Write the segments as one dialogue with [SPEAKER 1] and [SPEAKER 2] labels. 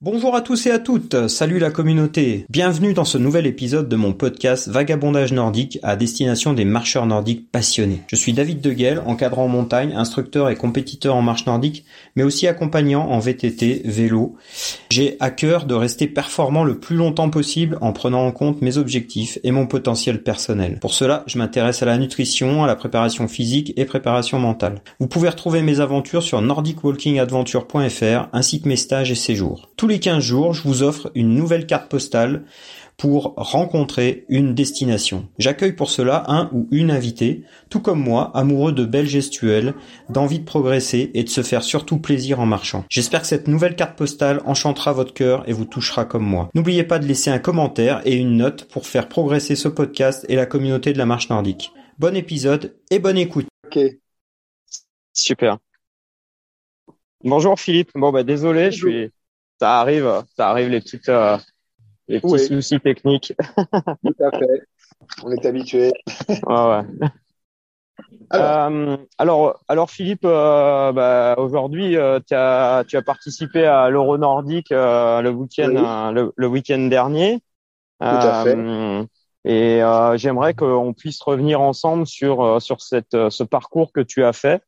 [SPEAKER 1] Bonjour à tous et à toutes, salut la communauté. Bienvenue dans ce nouvel épisode de mon podcast Vagabondage nordique à destination des marcheurs nordiques passionnés. Je suis David Deguel, encadrant en montagne, instructeur et compétiteur en marche nordique, mais aussi accompagnant en VTT, vélo. J'ai à cœur de rester performant le plus longtemps possible en prenant en compte mes objectifs et mon potentiel personnel. Pour cela, je m'intéresse à la nutrition, à la préparation physique et préparation mentale. Vous pouvez retrouver mes aventures sur nordicwalkingadventure.fr ainsi que mes stages et séjours tous les 15 jours, je vous offre une nouvelle carte postale pour rencontrer une destination. J'accueille pour cela un ou une invitée, tout comme moi, amoureux de belles gestuelles, d'envie de progresser et de se faire surtout plaisir en marchant. J'espère que cette nouvelle carte postale enchantera votre cœur et vous touchera comme moi. N'oubliez pas de laisser un commentaire et une note pour faire progresser ce podcast et la communauté de la marche nordique. Bon épisode et bonne écoute.
[SPEAKER 2] Ok. Super. Bonjour Philippe. Bon bah désolé, je suis ça arrive, ça arrive les petites, euh, les petits soucis techniques.
[SPEAKER 3] Tout à fait. On est habitué.
[SPEAKER 2] ouais, ouais. Alors. Euh, alors, alors Philippe, euh, bah, aujourd'hui, euh, tu as, participé à l'Euro Nordique le week-end, le, le week-end dernier.
[SPEAKER 3] Tout à fait.
[SPEAKER 2] Et j'aimerais qu'on puisse revenir ensemble sur sur cette ce parcours que tu as fait.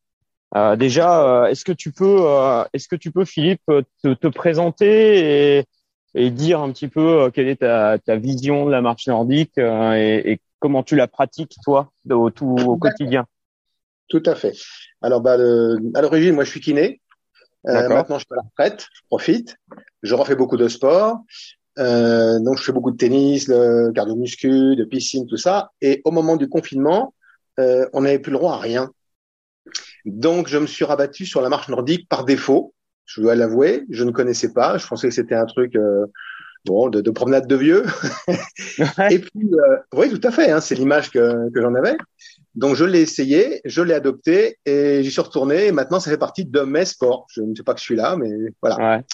[SPEAKER 2] Euh, déjà, euh, est-ce que tu peux, euh, est-ce que tu peux, Philippe, te, te présenter et, et, dire un petit peu quelle est ta, ta, vision de la marche nordique et, et, comment tu la pratiques toi au, tout, au quotidien?
[SPEAKER 3] Tout à fait. Alors, bah, le, à l'origine, moi, je suis kiné. maintenant, je suis à la retraite, je profite. Je refais beaucoup de sport. Euh, donc, je fais beaucoup de tennis, de cardio-muscu, de piscine, tout ça. Et au moment du confinement, euh, on n'avait plus le droit à rien. Donc, je me suis rabattu sur la marche nordique par défaut. Je dois l'avouer, je ne connaissais pas. Je pensais que c'était un truc euh, bon de, de, promenade de vieux. et puis, euh, oui, tout à fait. Hein, c'est l'image que, que j'en avais. Donc, je l'ai essayé, je l'ai adopté et j'y suis retourné. Et maintenant, ça fait partie de mes sports. Je ne sais pas que je suis là, mais voilà. Ouais.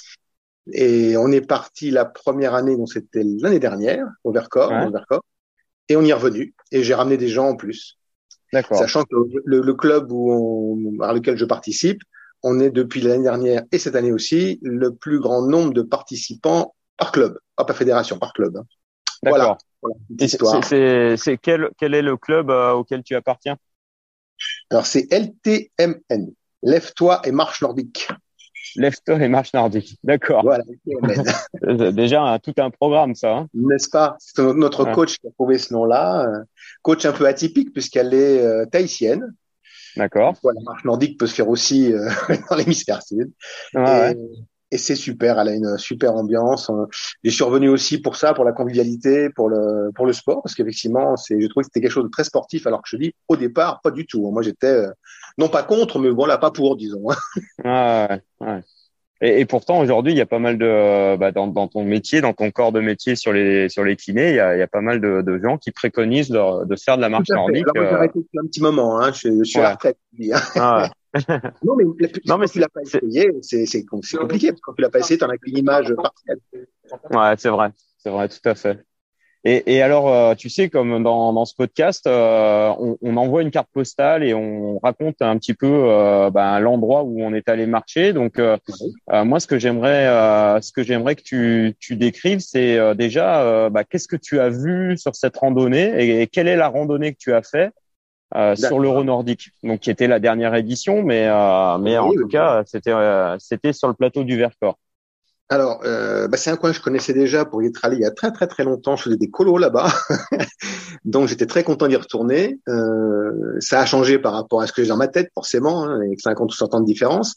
[SPEAKER 3] Et on est parti la première année, donc c'était l'année dernière, au Vercors, ouais. au Vercors, et on y est revenu. Et j'ai ramené des gens en plus. Sachant que le, le club où on, à lequel je participe, on est depuis l'année dernière et cette année aussi le plus grand nombre de participants par club, pas par fédération, par club.
[SPEAKER 2] Voilà. voilà c'est quel, quel est le club euh, auquel tu appartiens?
[SPEAKER 3] Alors c'est LTMN, Lève-toi et marche nordique.
[SPEAKER 2] Lève-toi et marche nordique. D'accord.
[SPEAKER 3] Voilà.
[SPEAKER 2] Déjà tout un programme, ça. Hein
[SPEAKER 3] N'est-ce pas? C'est notre ouais. coach qui a trouvé ce nom-là. Euh, coach un peu atypique puisqu'elle est euh, tahitienne.
[SPEAKER 2] D'accord.
[SPEAKER 3] La marche nordique peut se faire aussi euh, dans l'hémisphère sud. Ah, et, ouais. Et c'est super. Elle a une super ambiance. Je suis revenu aussi pour ça, pour la convivialité, pour le pour le sport, parce qu'effectivement, c'est, je trouvais que c'était quelque chose de très sportif, alors que je dis au départ pas du tout. Moi, j'étais euh, non pas contre, mais bon là pas pour, disons.
[SPEAKER 2] ah, ouais, ouais. Et, et, pourtant aujourd'hui, il y a pas mal de bah, dans, dans, ton métier, dans ton corps de métier sur les sur les kinés, il y a, il y a pas mal de, de, gens qui préconisent de, de faire de la marche nordique.
[SPEAKER 3] Alors, j'ai arrêté un petit moment. Hein. Je, je suis ouais. à la retraite. Ah ouais. non mais, non, mais tu l'as pas essayé, c'est c'est compliqué parce que quand tu l'as pas essayé, t'en as qu'une image partielle.
[SPEAKER 2] Ouais, c'est vrai, c'est vrai, tout à fait. Et, et, alors, euh, tu sais, comme dans, dans ce podcast, euh, on, on, envoie une carte postale et on raconte un petit peu euh, ben, l'endroit où on est allé marcher. Donc, euh, moi, ce que j'aimerais, euh, ce que j'aimerais que tu, tu décrives, c'est déjà, ben, qu'est-ce que tu as vu sur cette randonnée et, et, quelle est la randonnée que tu as fait? Sur l'Euro nordique, donc qui était la dernière édition, mais mais en oui, tout oui. cas, c'était c'était sur le plateau du Vercors.
[SPEAKER 3] Alors, euh, bah c'est un coin que je connaissais déjà pour y être allé il y a très très très longtemps. Je faisais des colos là-bas, donc j'étais très content d'y retourner. Euh, ça a changé par rapport à ce que j'ai dans ma tête, forcément, hein, avec 50 ou 100 ans de différence.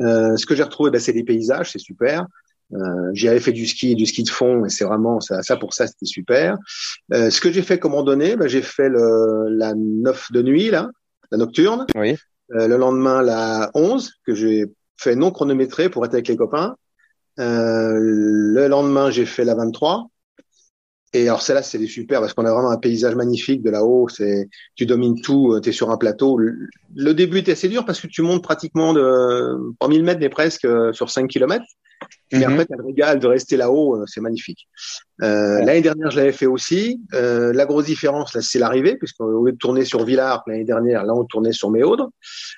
[SPEAKER 3] Euh, ce que j'ai retrouvé, bah, c'est les paysages, c'est super. Euh, j'y avais fait du ski, du ski de fond, et c'est vraiment ça, ça pour ça, c'était super. Euh, ce que j'ai fait comme randonnée, bah, j'ai fait le, la 9 de nuit là, la nocturne.
[SPEAKER 2] Oui.
[SPEAKER 3] Euh, le lendemain, la 11 que j'ai fait non chronométré pour être avec les copains. Euh, le lendemain, j'ai fait la 23. Et alors celle-là, c'est super parce qu'on a vraiment un paysage magnifique de là-haut. C'est, tu domines tout, tu es sur un plateau. Le, le, début était assez dur parce que tu montes pratiquement de 3000 mètres, mais presque sur 5 kilomètres. Mais après, tu as le régal de rester là-haut, euh, c'est magnifique. Euh, L'année dernière, je l'avais fait aussi. Euh, la grosse différence, là, c'est l'arrivée, puisqu'au lieu de tourner sur Villars l'année dernière, là, on tournait sur Méaudre.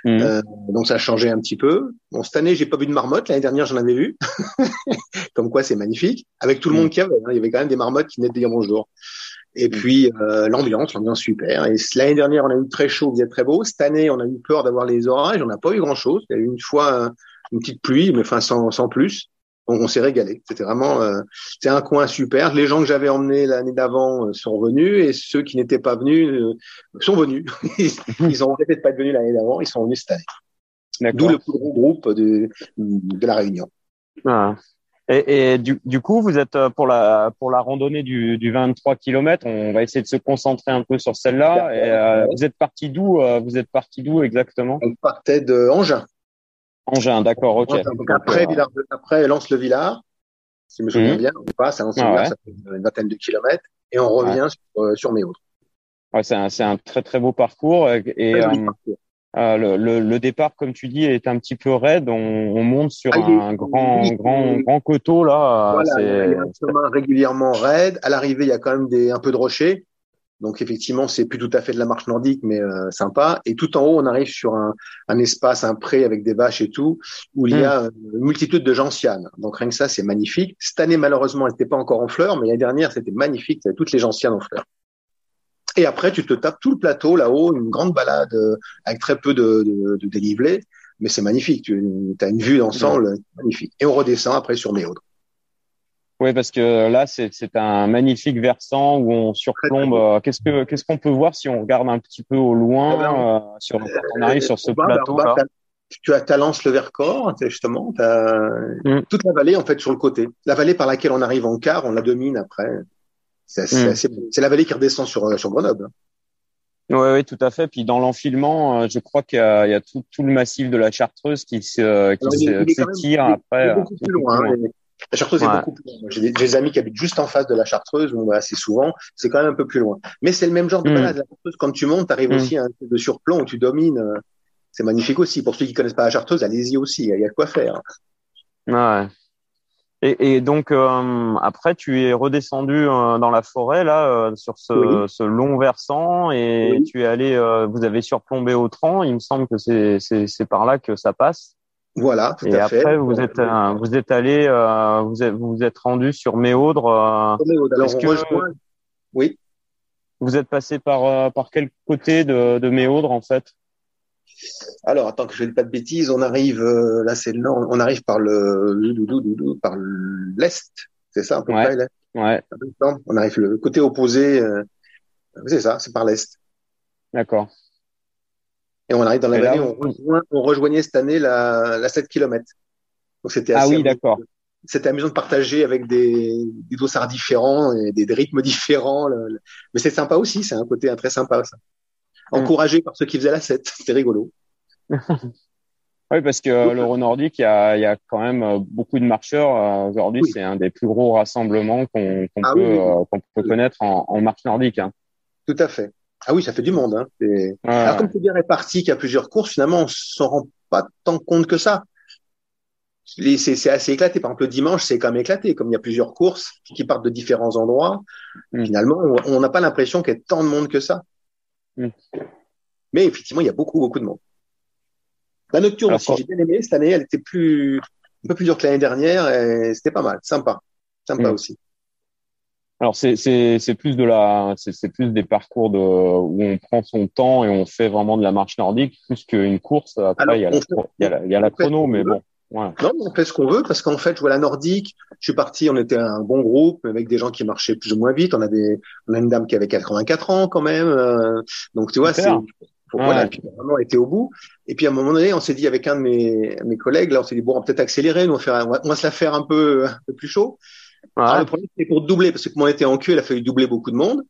[SPEAKER 3] Mhm. Euh, donc, ça a changé un petit peu. Bon, cette année, j'ai pas vu de marmotte. L'année dernière, j'en avais vu. Comme quoi, c'est magnifique. Avec tout le monde qui avait. Hein. il y avait quand même des marmottes qui venaient de dire bonjour. Et puis euh, l'ambiance, l'ambiance super. Et l'année dernière, on a eu très chaud, il faisait très beau. Cette année, on a eu peur d'avoir les orages. On n'a pas eu grand chose. Il y a eu une fois une petite pluie, mais enfin sans, sans plus on, s'est régalé. C'était vraiment, euh, c'est un coin super. Les gens que j'avais emmenés l'année d'avant euh, sont venus et ceux qui n'étaient pas venus euh, sont venus. ils ont peut-être pas venus l'année d'avant, ils sont venus cette année. D'où le plus gros groupe de, de la Réunion.
[SPEAKER 2] Ah. Et, et du, du, coup, vous êtes pour la pour la randonnée du, du 23 km. On va essayer de se concentrer un peu sur celle-là. Et vous êtes parti d'où Vous êtes parti d'où exactement?
[SPEAKER 3] On partait de Angers.
[SPEAKER 2] Engin, d'accord, ok.
[SPEAKER 3] après, Villard, après Lance-le-Villard, si je me souviens mmh. bien, on passe à Lance-le-Villard, ah ça fait une vingtaine de kilomètres, et on revient sur, euh, sur.
[SPEAKER 2] Ouais, c'est un, un, très très beau parcours. Et euh, euh, le, le, le, départ, comme tu dis, est un petit peu raide. On, on monte sur ah, un grand grand grand coteau là.
[SPEAKER 3] Voilà, il y a un chemin régulièrement raide. À l'arrivée, il y a quand même des un peu de rochers. Donc effectivement, c'est plus tout à fait de la marche nordique, mais euh, sympa. Et tout en haut, on arrive sur un, un, espace, un pré avec des vaches et tout, où il y a hmm. une multitude de gentianes. Donc rien que ça, c'est magnifique. Cette année, malheureusement, elle n'était pas encore en fleurs, mais l'année dernière, c'était magnifique. Tu toutes les gentianes en fleurs. Et après, tu te tapes tout le plateau là-haut, une grande balade euh, avec très peu de, de, de dénivelé, mais c'est magnifique. Tu as une vue d'ensemble magnifique. Et on redescend après sur Méaudre.
[SPEAKER 2] Oui, parce que là, c'est un magnifique versant où on surplombe. Euh, qu'est-ce que qu'est-ce qu'on peut voir si on regarde un petit peu au loin, eh ben, euh, sur, quand on arrive sur ce plateau là?
[SPEAKER 3] tu as Talence le Vercors, justement, as mm. toute la vallée en fait sur le côté. La vallée par laquelle on arrive en quart, on la domine après. C'est mm. la vallée qui redescend sur euh, sur Grenoble.
[SPEAKER 2] Oui, oui, tout à fait. Puis dans l'enfilement, je crois qu'il y a, il y a tout, tout, le massif de la Chartreuse qui se qui s'étire après.
[SPEAKER 3] Beaucoup plus loin. Hein, la Chartreuse est beaucoup plus loin. J'ai des, amis qui habitent juste en face de la Chartreuse, on va assez souvent. C'est quand même un peu plus loin. Mais c'est le même genre de mm. balade. La Chartreuse, quand tu montes, tu arrives mm. aussi à un peu de surplomb où tu domines. Euh, c'est magnifique aussi. Pour ceux qui connaissent pas la Chartreuse, allez-y aussi. Il y a de quoi faire.
[SPEAKER 2] Ouais. Et, et donc euh, après, tu es redescendu euh, dans la forêt là sur ce, ce, long versant et tu es allé. vous avez surplombé au tronc. Il me semble que c'est par là que ça passe.
[SPEAKER 3] Voilà, tout
[SPEAKER 2] et
[SPEAKER 3] à
[SPEAKER 2] après, fait. vous êtes euh, vous êtes allé, euh, vous êtes vous êtes rendu sur Méaudre. Euh,
[SPEAKER 3] Méaudre. Alors on rejoint. Oui.
[SPEAKER 2] Vous êtes passé par par quel côté de, de Méaudre en fait?
[SPEAKER 3] Alors attends que je ne dise pas de bêtises, on arrive là c'est le nord, on arrive par le par l'est, c'est ça un peu
[SPEAKER 2] ouais. près Ouais.
[SPEAKER 3] On arrive le côté opposé, c'est ça, c'est par l'est.
[SPEAKER 2] D'accord.
[SPEAKER 3] Et on arrive dans la vallée, on, rejoignait cette année la, la 7 km.
[SPEAKER 2] Donc c'était ah oui, d'accord.
[SPEAKER 3] C'était amusant de partager avec des, des dossards différents et des, rythmes différents. Mais c'est sympa aussi, c'est un côté très sympa ça. Hmm. Encouragé par ceux qui faisaient la 7, c'était rigolo.
[SPEAKER 2] oui, parce que l'Euro nordique, il y a, y a quand même euh, beaucoup de marcheurs. Euh, aujourd'hui, c'est un des plus gros rassemblements qu'on ah peut, euh, peut connaître en, en marche nordique. Hein.
[SPEAKER 3] Tout à fait. Ah oui, ça fait du monde. Hein. Alors comme c'est bien réparti, qu'il y a plusieurs courses, finalement, on s'en rend pas tant compte que ça. C'est assez éclaté. Par exemple, le dimanche, c'est quand même éclaté. Comme il y a plusieurs courses qui partent de différents endroits, mm. finalement, on n'a pas l'impression qu'il y ait tant de monde que ça. Mm. Mais effectivement, il y a beaucoup, beaucoup de monde. La nocturne aussi, j'ai bien aimé. Cette année, elle était plus, un peu plus dure que l'année dernière et c'était pas mal. Sympa. Sympa mm. aussi.
[SPEAKER 2] Alors c'est c'est c'est plus de la c'est plus des parcours de où on prend son temps et on fait vraiment de la marche nordique plus qu'une course. Après il y a la, y a la, il y a la chrono mais bon.
[SPEAKER 3] Ouais. Non, on fait ce qu'on veut parce qu'en fait, je vois la nordique. Je suis parti, on était un bon groupe avec des gens qui marchaient plus ou moins vite. On avait on a une dame qui avait 84 ans quand même. Euh, donc tu vois, c'est voilà, puis vraiment été au bout. Et puis à un moment donné, on s'est dit avec un de mes, mes collègues, là, on s'est dit bon, on va peut-être accélérer, nous on va, faire, on va, se la faire un peu un peu plus chaud. Ah, le problème, c'était pour doubler, parce que comme on était en queue, il a fallu doubler beaucoup de monde.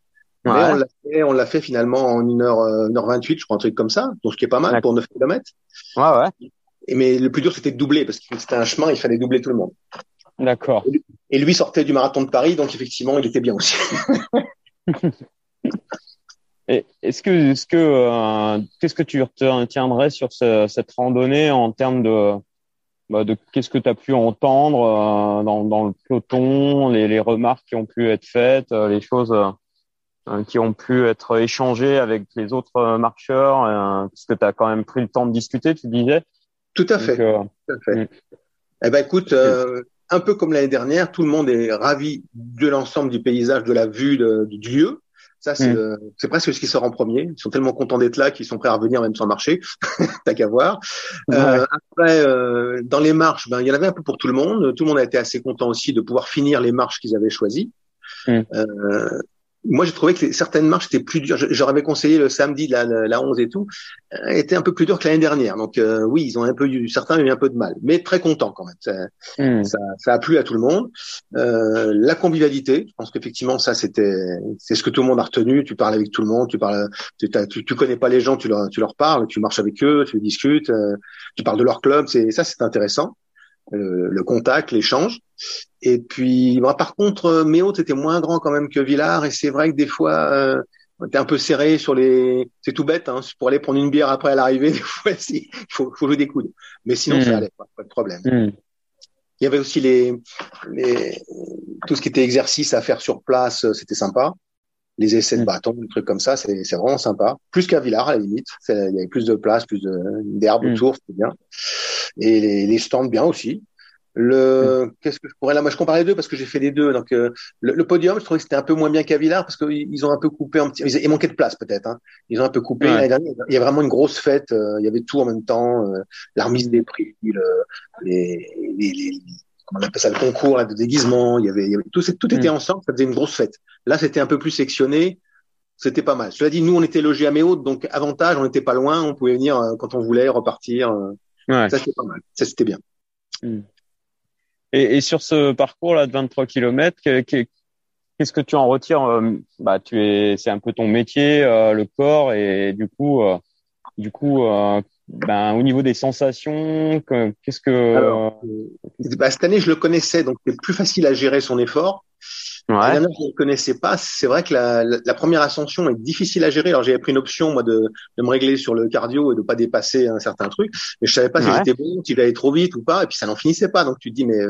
[SPEAKER 3] Mais on l'a fait, on l'a fait finalement en 1 heure, 1h28, euh, je crois, un truc comme ça. Donc, ce qui est pas mal pour 9 km.
[SPEAKER 2] Ouais, ouais.
[SPEAKER 3] Et, mais le plus dur, c'était de doubler, parce que c'était un chemin, il fallait doubler tout le monde.
[SPEAKER 2] D'accord.
[SPEAKER 3] Et lui sortait du marathon de Paris, donc effectivement, il était bien aussi.
[SPEAKER 2] est-ce que, est-ce que, euh, qu'est-ce que tu retiendrais sur ce, cette randonnée en termes de, bah, de qu'est-ce que tu as pu entendre euh, dans, dans, le peloton, les, les, remarques qui ont pu être faites, euh, les choses euh, qui ont pu être échangées avec les autres marcheurs, parce que tu as quand même pris le temps de discuter, tu disais.
[SPEAKER 3] Tout à fait. Tout à fait. Mm. Eh ben écoute, un peu comme l'année dernière, tout le monde est ravi de l'ensemble du paysage, de la vue de, du lieu. Ça, mm. c'est presque ce qui sort en premier. Ils sont tellement contents d'être là qu'ils sont prêts à revenir même sans marcher. T'as qu'à voir. Euh, après, euh, dans les marches, ben, il y en avait un peu pour tout le monde. Tout le monde a été assez content aussi de pouvoir finir les marches qu'ils avaient choisies. Mm. Euh, moi, j'ai trouvé que certaines marches étaient plus dures. J'aurais avais conseillé le samedi, la, la 11 et tout, euh, était un peu plus dur que l'année dernière. Donc euh, oui, ils ont un peu eu, certains ont eu un peu de mal, mais très contents quand même. Ça, hmm. ça, ça, a plu à tout le monde. Euh, la convivialité, je pense qu'effectivement ça c'était, c'est ce que tout le monde a retenu. Tu parles avec tout le monde, tu parles, tu, tu, tu connais pas les gens, tu leur, tu leur parles, tu marches avec eux, tu discutes, euh, tu parles de leur club. C'est ça, c'est intéressant. Euh, le contact, l'échange. Et puis, bah, par contre, euh, Méo, était moins grand quand même que Villard, et c'est vrai que des fois, euh, t'es un peu serré sur les. C'est tout bête, hein, pour aller prendre une bière après à l'arrivée. Des fois, il faut, faut jouer des coudes. Mais sinon, ça hmm. allait, pas, pas de problème. Hmm. Il y avait aussi les, les, tout ce qui était exercice à faire sur place, euh, c'était sympa. Les essais de hmm. bâton, des trucs comme ça, c'est vraiment sympa. Plus qu'à Villard, à la limite. Il y avait plus de place, plus d'herbe autour, c'était bien et les, les stands bien aussi. Le qu'est-ce que je pourrais là Moi, je compare les deux parce que j'ai fait les deux. Donc, euh, le, podium, je trouvais que c'était un peu moins bien qu'à Villars parce qu'ils ont un peu coupé un petit. Ils, manquaient de place peut-être. Hein. Ils ont un peu coupé. il y a vraiment une grosse fête. Euh, il y avait tout en même temps. Euh, la remise des prix, le, les, les, les, comment on appelle ça, le concours là, de déguisement. Il y avait, il y avait tout, tout était mm. ensemble. Ça faisait une grosse fête. Là, c'était un peu plus sectionné. C'était pas mal. Cela dit, nous, on était logés à Méo, donc avantage, on n'était pas loin. On pouvait venir quand on voulait, repartir. Ouais. Ça, c'était pas mal. Ça, c'était bien.
[SPEAKER 2] Hmm. Et, et, sur ce parcours-là de 23 km, qu'est-ce que tu en retires euh, Bah, tu es, c'est un peu ton métier, euh, le corps, et du coup, euh, du coup, ben, au niveau des sensations, qu'est-ce que Alors,
[SPEAKER 3] bah, cette année, je le connaissais, donc c'est plus facile à gérer son effort. Ouais. je ne connaissais pas. C'est vrai que la, la, première ascension est difficile à gérer. Alors j'avais pris une option moi de, de, me régler sur le cardio et de pas dépasser un certain truc, mais je savais pas si j'étais bon, si j'allais trop vite ou pas. Et puis ça n'en finissait pas. Donc tu te dis mais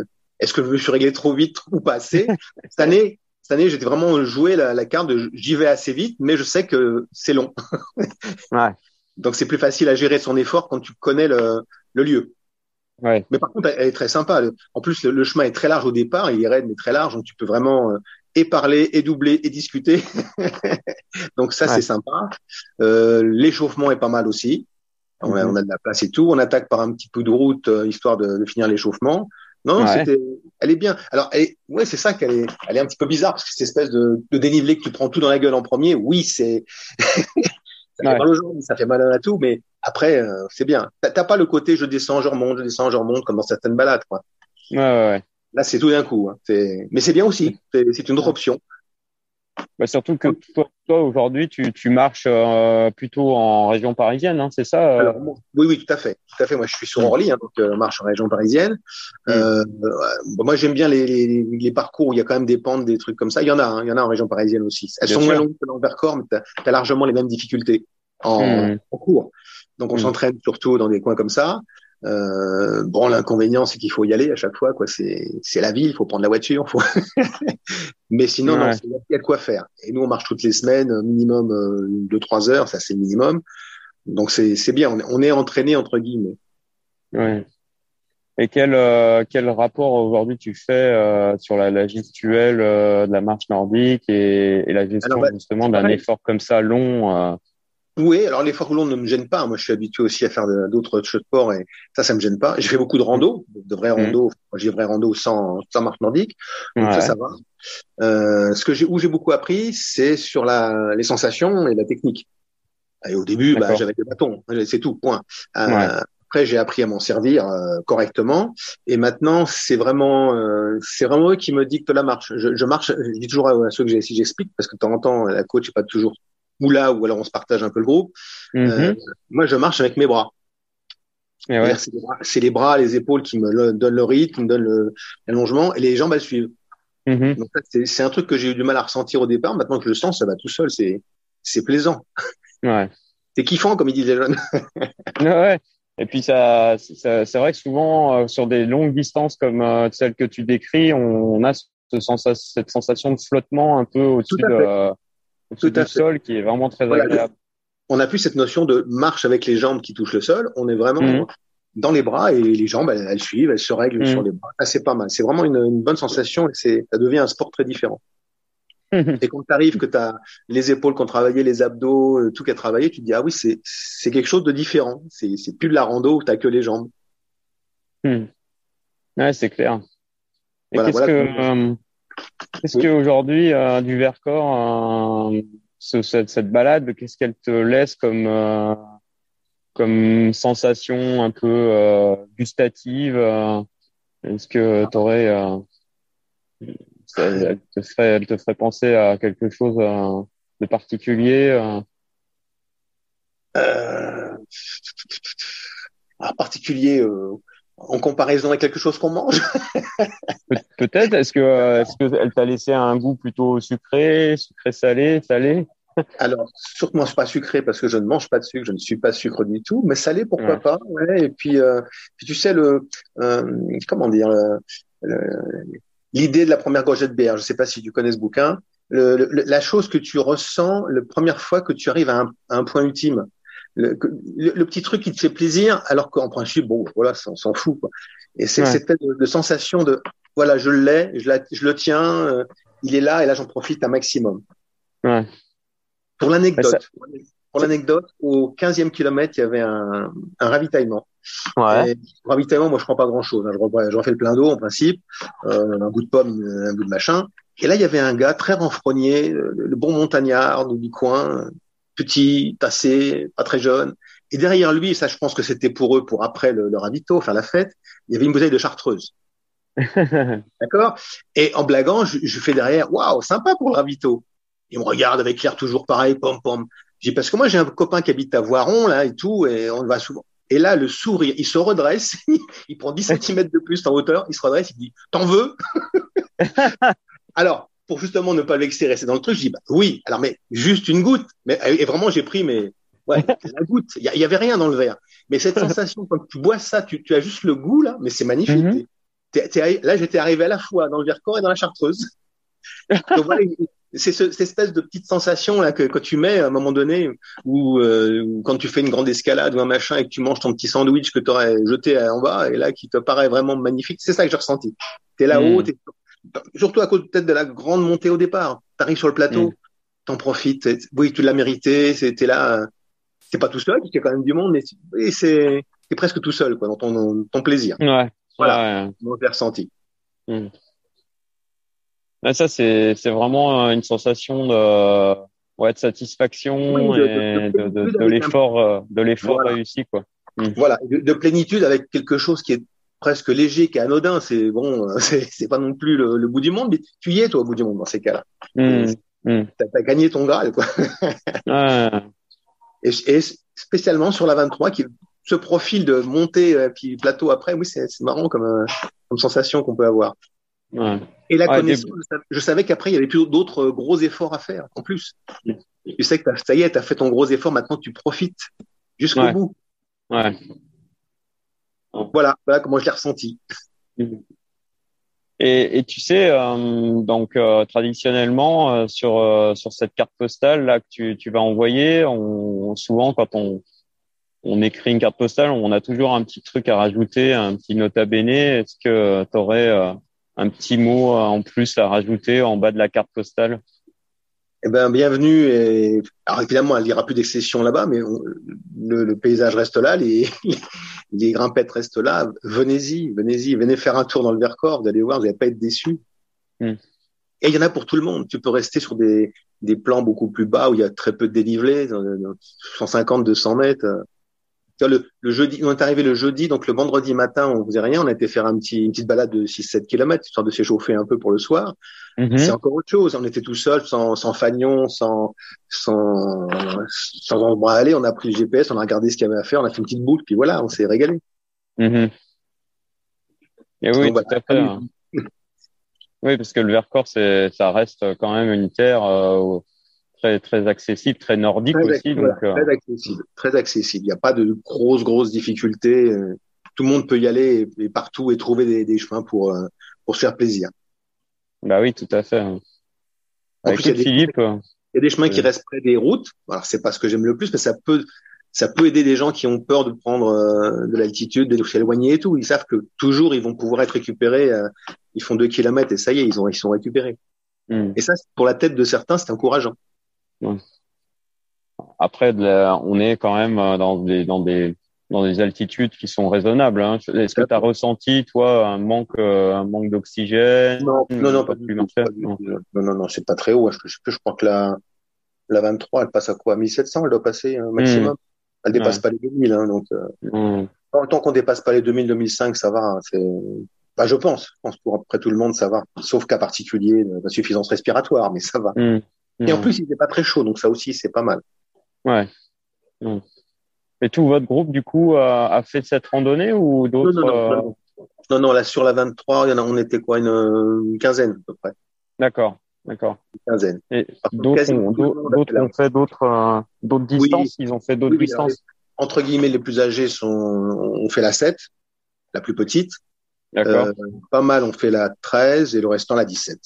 [SPEAKER 3] est-ce que je me suis réglé trop vite ou pas assez Cette année, cette année j'étais vraiment joué la, la carte de j'y vais assez vite, mais je sais que c'est long. ouais. Donc c'est plus facile à gérer son effort quand tu connais le, le lieu. Ouais. Mais par contre, elle est très sympa. En plus, le, chemin est très large au départ, il est raide mais très large, donc tu peux vraiment euh, et parler, et doubler, et discuter. donc ça, c'est sympa. Euh, L'échauffement est pas mal aussi. On, a, mhm. on, a, de la place et tout. On attaque par un petit peu de route euh, histoire de, de finir l'échauffement. Non, ouais. c'était, elle est bien. Alors, elle est, ouais, c'est ça qu'elle est, elle est un petit peu bizarre parce que cette espèce de, de dénivelé que tu prends tout dans la gueule en premier. Oui, c'est, ça fait mal aux jambes, ça fait mal à tout, mais après, euh, c'est bien. T'as pas le côté je descends, je remonte, je descends, je remonte comme dans certaines balades, quoi.
[SPEAKER 2] Ouais, ouais, ouais.
[SPEAKER 3] Là, c'est tout d'un coup. Hein. Mais c'est bien aussi. C'est une autre option.
[SPEAKER 2] Bah, surtout que toi, toi aujourd'hui, tu, tu marches euh, plutôt en région parisienne, hein, c'est ça euh? Alors,
[SPEAKER 3] Oui, oui, tout à fait, tout à fait. Moi, je suis sur Orly, hein, donc euh, marche en région parisienne. Euh, moi, j'aime bien les, les, les, parcours où il y a quand même des pentes, des trucs comme ça. Il y en a, hein, il y en a en région parisienne aussi. Elles sont moins longues que l'Envercors, mais tu as, largement les mêmes difficultés en, mm. en cours. Donc, on mm. s'entraîne surtout dans des coins comme ça. Euh, bon, l'inconvénient, c'est qu'il faut y aller à chaque fois. Quoi, c'est c'est la ville, il faut prendre la voiture. Faut... Mais sinon, non, il y a de quoi faire. Et nous, on marche toutes les semaines, minimum euh, deux trois heures, ça c'est minimum. Donc c'est c'est bien. On est, on est entraîné entre guillemets.
[SPEAKER 2] Ouais. Et quel euh, quel rapport aujourd'hui tu fais euh, sur la, la gestuelle euh, de la marche nordique et, et la gestion bah, justement d'un effort comme ça long
[SPEAKER 3] oui, alors l'effort long ne me gêne pas. Moi, je suis habitué aussi à faire d'autres sports et ça, ça me gêne pas. J'ai fait beaucoup de rando, de vrais mmh. rando. J'ai vrai rando sans, sans marche nordique, donc ça, ça va. Euh, ce que j'ai, où j'ai beaucoup appris, c'est sur la, les sensations et la technique. Et au début, bah, j'avais des bâtons, c'est tout, point. Euh, Après, j'ai appris à m'en servir euh, correctement, et maintenant, c'est vraiment, euh, c'est vraiment eux qui me dictent la marche. Je, je marche, je dis toujours à, ceux que j'ai, si j'explique, parce que de temps en temps, la coach n'est pas toujours ou là, ou alors on se partage un peu le groupe. Euh, moi, je marche avec mes bras. Ouais. C'est les, bras, les épaules qui me donnent le rythme, me donnent l'allongement, et les jambes elles suivent. Mhm. C'est un truc que j'ai eu du mal à ressentir au départ. Maintenant que je le sens, ça va tout seul. C'est, c'est plaisant.
[SPEAKER 2] Ouais.
[SPEAKER 3] C'est kiffant, comme ils disent les jeunes.
[SPEAKER 2] ouais. Et puis ça, c'est vrai que souvent sur des longues distances comme celles que tu décris, on, a cette sensation de flottement un peu au-dessus de, du sol qui est vraiment très agréable.
[SPEAKER 3] On a plus cette notion de marche avec les jambes qui touchent le sol. On est vraiment mmh. dans les bras et les jambes, elles, suivent, elles se règlent mmh. sur les bras. c'est pas mal. C'est vraiment une, une, bonne sensation et c'est, ça devient un sport très différent. et quand tu arrives, que tu as les épaules qui ont travaillé, les abdos, euh, tout qui a travaillé, tu te dis, ah oui, c'est, c'est quelque chose de différent. C'est, c'est plus de la rando où tu que les jambes.
[SPEAKER 2] Mmh. Ouais, c'est clair. Et qu'est-ce que, euh, qu'est-ce que aujourd'hui euh, du Vercors, euh, cette, balade, qu'est-ce qu'elle te laisse comme euh, comme sensation un peu gustative Est-ce que tu elle te ferait te ferait penser à quelque chose de particulier
[SPEAKER 3] euh, particulier en comparaison avec quelque chose qu'on mange
[SPEAKER 2] Peut-être. Est-ce que est-ce que elle t'a laissé un goût plutôt sucré, sucré salé, salé?
[SPEAKER 3] Alors, sûrement pas sucré parce que je ne mange pas de sucre, je ne suis pas sucre du tout, mais salé pourquoi pas. Ouais. Et puis, euh, puis tu sais le euh, comment dire l'idée de la première gorgée de bière. Je sais pas si tu connais ce bouquin. Le, la chose que tu ressens la première fois que tu arrives à un, à un point ultime le, le, petit truc qui te fait plaisir, alors qu'en principe, bon, voilà, on s'en fout. Quoi. Et c'est cette de, sensation de, voilà, je l'ai, je, je, le tiens, euh, il est là, et là, j'en profite un maximum. Ouais. Pour l'anecdote, pour l'anecdote, au 15e kilomètre, il y avait un, un ravitaillement. Ouais. Et, ravitaillement, moi, je prends pas grand-chose. Hein. Je, je refais le plein d'eau, en principe, euh, un bout de pomme, un bout de machin. Et là, il y avait un gars très renfrogné, le, le bon montagnard du coin, petit, tassé, pas très jeune. Et derrière lui, ça, je pense que c'était pour eux, pour après le, le ravito, faire la fête, il y avait une bouteille de chartreuse. D'accord? Et en blaguant, je, je fais derrière, waouh, sympa pour le ravito. Il me regarde avec l'air toujours pareil, pom pom. J'ai parce que moi j'ai un copain qui habite à Voiron là et tout, et on va souvent. Et là, le sourire, il se redresse, il prend 10 cm de plus en hauteur, il se redresse, il dit, t'en veux? Alors, pour justement ne pas vexer, rester dans le truc, je dis bah oui, alors mais juste une goutte. Mais et vraiment j'ai pris mais ouais la goutte. Il y, avait rien dans le verre. Mais cette sensation quand tu bois ça, tu, tu as juste le goût là, mais c'est magnifique. Mm là j'étais arrivé à la fois dans le Vercors et dans la Chartreuse. Donc voilà, c'est ce, cette espèce de petite sensation là que quand tu mets à un moment donné ou euh, quand tu fais une grande escalade ou un machin et que tu manges ton petit sandwich que tu aurais jeté en bas et là qui te paraît vraiment magnifique, c'est ça que j'ai ressenti. T'es là-haut, mm surtout à cause peut-être de la grande montée au départ. Tu arrives sur le plateau, mm. t'en profites. Oui, tu l'as mérité, c'était là. C'est pas tout seul, a quand même du monde, mais c'est presque tout seul quoi, dans ton, ton plaisir.
[SPEAKER 2] Ouais.
[SPEAKER 3] Voilà, mon ressenti.
[SPEAKER 2] Mm. ça, c'est vraiment une sensation de, ouais, de satisfaction et de, de, de l'effort euh, de l'effort réussi. Quoi.
[SPEAKER 3] Mm. Voilà, de, plénitude avec quelque chose qui est presque léger, qui est anodin. C'est bon, c'est pas non plus le, bout du monde, mais tu y es toi au bout du monde dans ces cas-là. Mmh, mmh. T'as as gagné ton Graal quoi. et, et, spécialement sur la 23 qui ce profil de montée euh, puis plateau après, oui c'est marrant comme, euh, comme sensation qu'on peut avoir. Ouais. Et la connaissance, je savais qu'après il y avait plus d'autres gros efforts à faire en plus. Mmh. Tu sais que ça y est, tu as fait ton gros effort, maintenant tu profites jusqu'au bout.
[SPEAKER 2] Ouais.
[SPEAKER 3] Voilà, voilà comment je l'ai ressenti.
[SPEAKER 2] Et, et, tu sais, euh, donc euh, traditionnellement euh, sur sur cette carte postale là que tu, tu vas envoyer, on, souvent quand on on écrit une carte postale, on a toujours un petit truc à rajouter, un petit nota bene. Est-ce que tu aurais un petit mot en plus à rajouter en bas de la carte postale?
[SPEAKER 3] Eh ben, bienvenue. Et... Alors évidemment, il n'y aura plus d'excession là-bas, mais le, le, paysage reste là, les, les grimpettes restent là. Venez-y, venez-y, venez faire un tour dans le Vercors, vous allez voir, vous n'allez pas être déçus. Hmm. Et il y en a pour tout le monde. Tu peux rester sur des, des plans beaucoup plus bas où il y a très peu de dénivelé, 150, 200 mètres. Le, le, jeudi, on est arrivé le jeudi, donc le vendredi matin, on faisait rien. On a été faire un petit, une petite balade de 6-7 km, histoire de s'échauffer un peu pour le soir. C'est encore autre chose. On était tout seul, sans, sans fagnon, sans, sans, sans endroit à aller. On a pris le GPS, on a regardé ce qu'il y avait à faire, on a fait une petite boucle, puis voilà, on s'est régalé.
[SPEAKER 2] Mm-hmm. Et oui, tout à fait. Hein. oui, parce que le Vercors, ça reste quand même une terre euh, très très accessible, très nordique aussi. donc,
[SPEAKER 3] euh, très accessible, très accessible. Il n'y a pas de grosses grosses difficultés. Tout le monde peut y aller et, partout et trouver des, des chemins pour pour se faire plaisir.
[SPEAKER 2] Bah oui, tout à fait.
[SPEAKER 3] En plus, il y a des, Philippe, il y a des chemins qui restent près des routes. Alors c'est pas ce que j'aime le plus, mais ça peut ça peut aider des gens qui ont peur de prendre euh, de l'altitude, de s'éloigner et tout. Ils savent que toujours ils vont pouvoir être récupérés. Euh, ils font deux kilomètres et ça y est, ils ont ils sont récupérés. Hmm. Et ça, pour la tête de certains, c'est encourageant.
[SPEAKER 2] Après, on est quand même euh, dans des dans des dans des altitudes qui sont raisonnables. Hein. Est-ce que tu as ressenti, toi, un manque, un manque d'oxygène?
[SPEAKER 3] Non, non, non, pas, du tout, non, non, non, c'est pas très haut. Je, je, je, crois que la, la 23, elle passe à quoi? 1700, elle doit passer un maximum. Hmm. Elle dépasse pas les 2000, hein, donc euh, mmh. tant qu'on dépasse pas les 2000, 2005, ça va. Hein, c'est, bah, je pense, je pense pour après tout le monde, ça va, sauf cas particulier, d'insuffisance respiratoire, mais ça va. Mmh. Et en mmh. plus, il n'est pas très chaud, donc ça aussi, c'est pas mal.
[SPEAKER 2] Ouais. Et tout votre groupe, du coup, a, fait cette randonnée ou d'autres
[SPEAKER 3] non non, non, non, là sur la 23, il y en a, on était quoi, une, une quinzaine à peu près.
[SPEAKER 2] D'accord. D'accord.
[SPEAKER 3] Quinzaine.
[SPEAKER 2] Et d'autres ont, fait d'autres euh, d'autres distances. Ils ont fait d'autres distances.
[SPEAKER 3] entre guillemets, les plus âgés sont ont fait la 7, la plus petite.
[SPEAKER 2] D'accord. Euh,
[SPEAKER 3] pas mal ont fait la 13 et le restant la 17.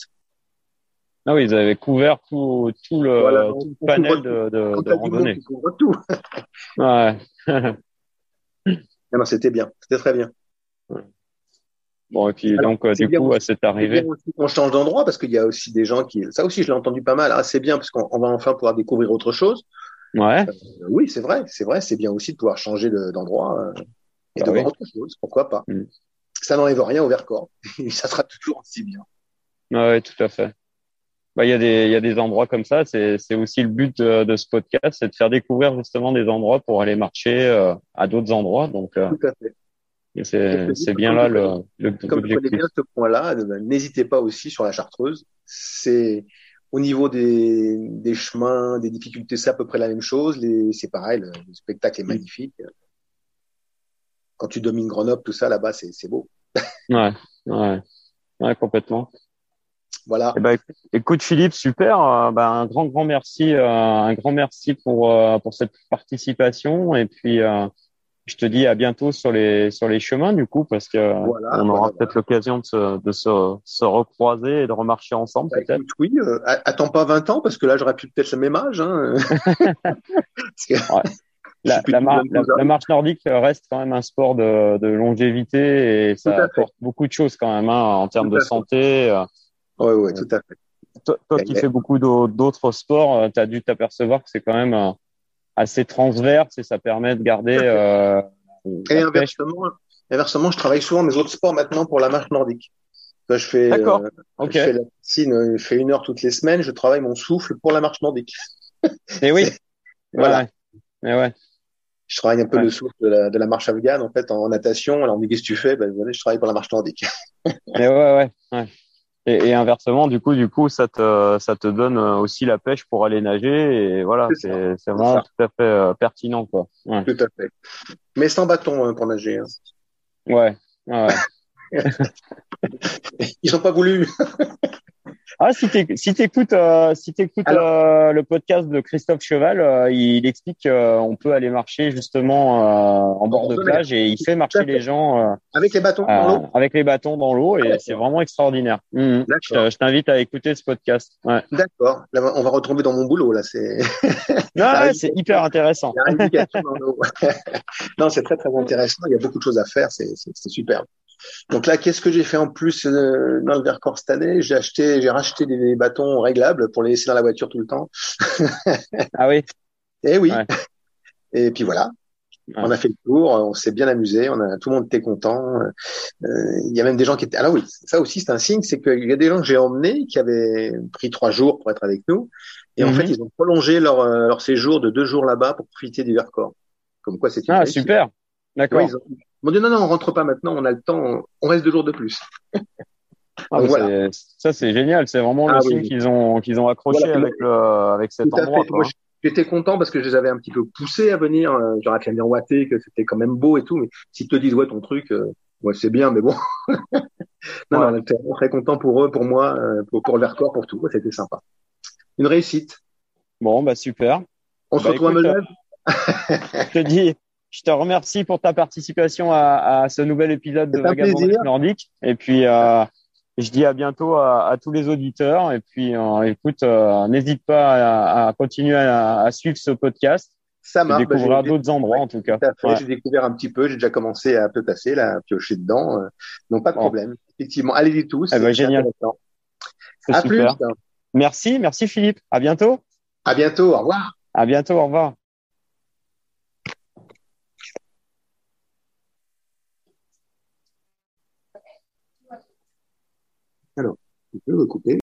[SPEAKER 2] Ah oui, ils avaient couvert tout, tout le, tout le panel de, de, de randonnée.
[SPEAKER 3] Couvre tout.
[SPEAKER 2] ouais.
[SPEAKER 3] non, c'était bien, c'était très bien.
[SPEAKER 2] Bon, et puis donc, euh, du coup, c'est arrivé.
[SPEAKER 3] On change d'endroit parce qu'il y a aussi des gens qui, ça aussi, je l'ai entendu pas mal. Ah, c'est bien parce qu'on va enfin pouvoir découvrir autre chose.
[SPEAKER 2] Ouais.
[SPEAKER 3] Euh, oui, c'est vrai, c'est vrai, c'est bien aussi de pouvoir changer d'endroit euh, et bah de voir autre chose. Pourquoi pas mm. Ça n'enlève rien au Vercors. ça sera toujours aussi bien.
[SPEAKER 2] Ouais, tout à fait. Bah, il y a des, y a des endroits comme ça. C'est, aussi le but de, de ce podcast, c'est de faire découvrir justement des endroits pour aller marcher à d'autres endroits. Donc,
[SPEAKER 3] fait.
[SPEAKER 2] C'est bien là le, le
[SPEAKER 3] Comme vous connaissez bien ce point-là, n'hésitez pas aussi sur la Chartreuse. C'est au niveau des, des chemins, des difficultés, c'est à peu près la même chose. C'est pareil, le, spectacle est magnifique. Quand tu domines Grenoble, tout ça là-bas, c'est beau.
[SPEAKER 2] ouais, ouais, ouais, complètement.
[SPEAKER 3] Voilà.
[SPEAKER 2] Eh ben, écoute Philippe, super. Euh, ben, un grand grand merci, euh, un grand merci pour euh, pour cette participation et puis je te dis à bientôt sur les sur les chemins du coup parce que on aura peut-être l'occasion de se de se, se recroiser et de remarcher ensemble bah, peut-être.
[SPEAKER 3] Oui, euh, attends pas 20 ans parce que là j'aurais pu peut-être le même âge. Hein.
[SPEAKER 2] la, la, la, marche nordique reste quand même un sport de, de longévité et ça apporte beaucoup de choses quand même hein, en termes de santé.
[SPEAKER 3] Oui, euh. oui, tout à fait.
[SPEAKER 2] Toi, toi qui fais beaucoup d'autres sports, euh, tu as dû t'apercevoir que c'est quand même assez transverse et ça permet de garder. Euh,
[SPEAKER 3] et inversement, inversement, je travaille souvent mes autres sports maintenant pour la marche nordique. je fais,
[SPEAKER 2] euh,
[SPEAKER 3] je fais la piscine, je fais une heure toutes les semaines. Je travaille mon souffle pour la marche nordique.
[SPEAKER 2] Et oui. voilà. Ouais. ouais.
[SPEAKER 3] Je travaille un peu le souffle de la, de la, marche afghane en fait en, natation. Alors on me dit qu'est-ce que tu fais? Ben je travaille pour la marche nordique.
[SPEAKER 2] Et ouais, ouais, ouais. Et, et, inversement, du coup, du coup, ça te, ça te donne euh, aussi la pêche pour aller nager. Et voilà, c'est vraiment tout à fait euh, pertinent, quoi.
[SPEAKER 3] Ouais. Tout à fait. Mais sans bâton hein, pour nager. Hein.
[SPEAKER 2] Ouais. ouais.
[SPEAKER 3] Ils ont pas voulu.
[SPEAKER 2] Ah, si tu si t'écoutes euh, si t'écoutes euh, le podcast de Christophe Cheval, euh, il explique qu'on peut aller marcher justement en bord de plage et il fait marcher les gens
[SPEAKER 3] avec les bâtons dans l'eau.
[SPEAKER 2] Avec les bâtons dans l'eau et c'est vraiment extraordinaire. Mmh. Je, t'invite à écouter ce podcast. Ouais.
[SPEAKER 3] D'accord. On va retomber dans mon boulot là. C'est.
[SPEAKER 2] c'est hyper intéressant.
[SPEAKER 3] non, c'est très très intéressant. Il y a beaucoup de choses à faire. C'est super. Donc là, qu'est-ce que j'ai fait en plus euh, dans le Vercors cette année? J'ai acheté, j'ai racheté des, bâtons réglables pour les laisser dans la voiture tout le temps.
[SPEAKER 2] ah oui?
[SPEAKER 3] Et eh oui. Et puis voilà. On a fait le tour, on s'est bien amusé, on a tout le monde était content. Euh, il y a même des gens qui étaient. Alors oui, ça aussi c'est un signe, c'est qu'il y a des gens que j'ai emmenés qui avaient pris trois jours pour être avec nous, et en mhm. fait ils ont prolongé leur, euh, leur séjour de deux jours là-bas pour profiter du Vercors. Comme quoi c'est.
[SPEAKER 2] Ah super. D'accord.
[SPEAKER 3] Ils dit non, non, on rentre pas maintenant, on a le temps, on reste deux jours de plus.
[SPEAKER 2] Ah, voilà. Ça, c'est génial. C'est vraiment le ah signe qu'ils ont, qu'ils ont accroché avec, le, avec cet endroit.
[SPEAKER 3] J'étais content parce que je les avais un petit peu poussés à venir. J'aurais bien miroiter que c'était quand même beau et tout. Mais s'ils te disent, ouais, ton truc, euh, ouais, c'est bien, mais bon. non, ouais. non, très content pour eux, pour moi, euh, pour, pour le Vercors, pour tout. C'était sympa. Une réussite.
[SPEAKER 2] Bon, bah super.
[SPEAKER 3] On se bah, retrouve à euh,
[SPEAKER 2] Je te dis, je te remercie pour ta participation à, à ce nouvel épisode de Vagabondage Nordique. Et puis, euh, je dis à bientôt à, à, tous les auditeurs. Et puis, euh, écoute, euh, n'hésite pas à, à continuer à, suivre ce podcast.
[SPEAKER 3] Ça marche.
[SPEAKER 2] Bah, découvrir d'autres endroits, en tout cas.
[SPEAKER 3] Ouais. J'ai découvert un petit peu. J'ai déjà commencé à peu passer, là, à piocher dedans. donc, pas de problème. Effectivement, allez-y tous.
[SPEAKER 2] Eh ben, génial. À super. plus. Merci, merci Philippe. À bientôt.
[SPEAKER 3] À bientôt. Au revoir.
[SPEAKER 2] À bientôt. Au revoir.
[SPEAKER 3] Alors, on peut recouper.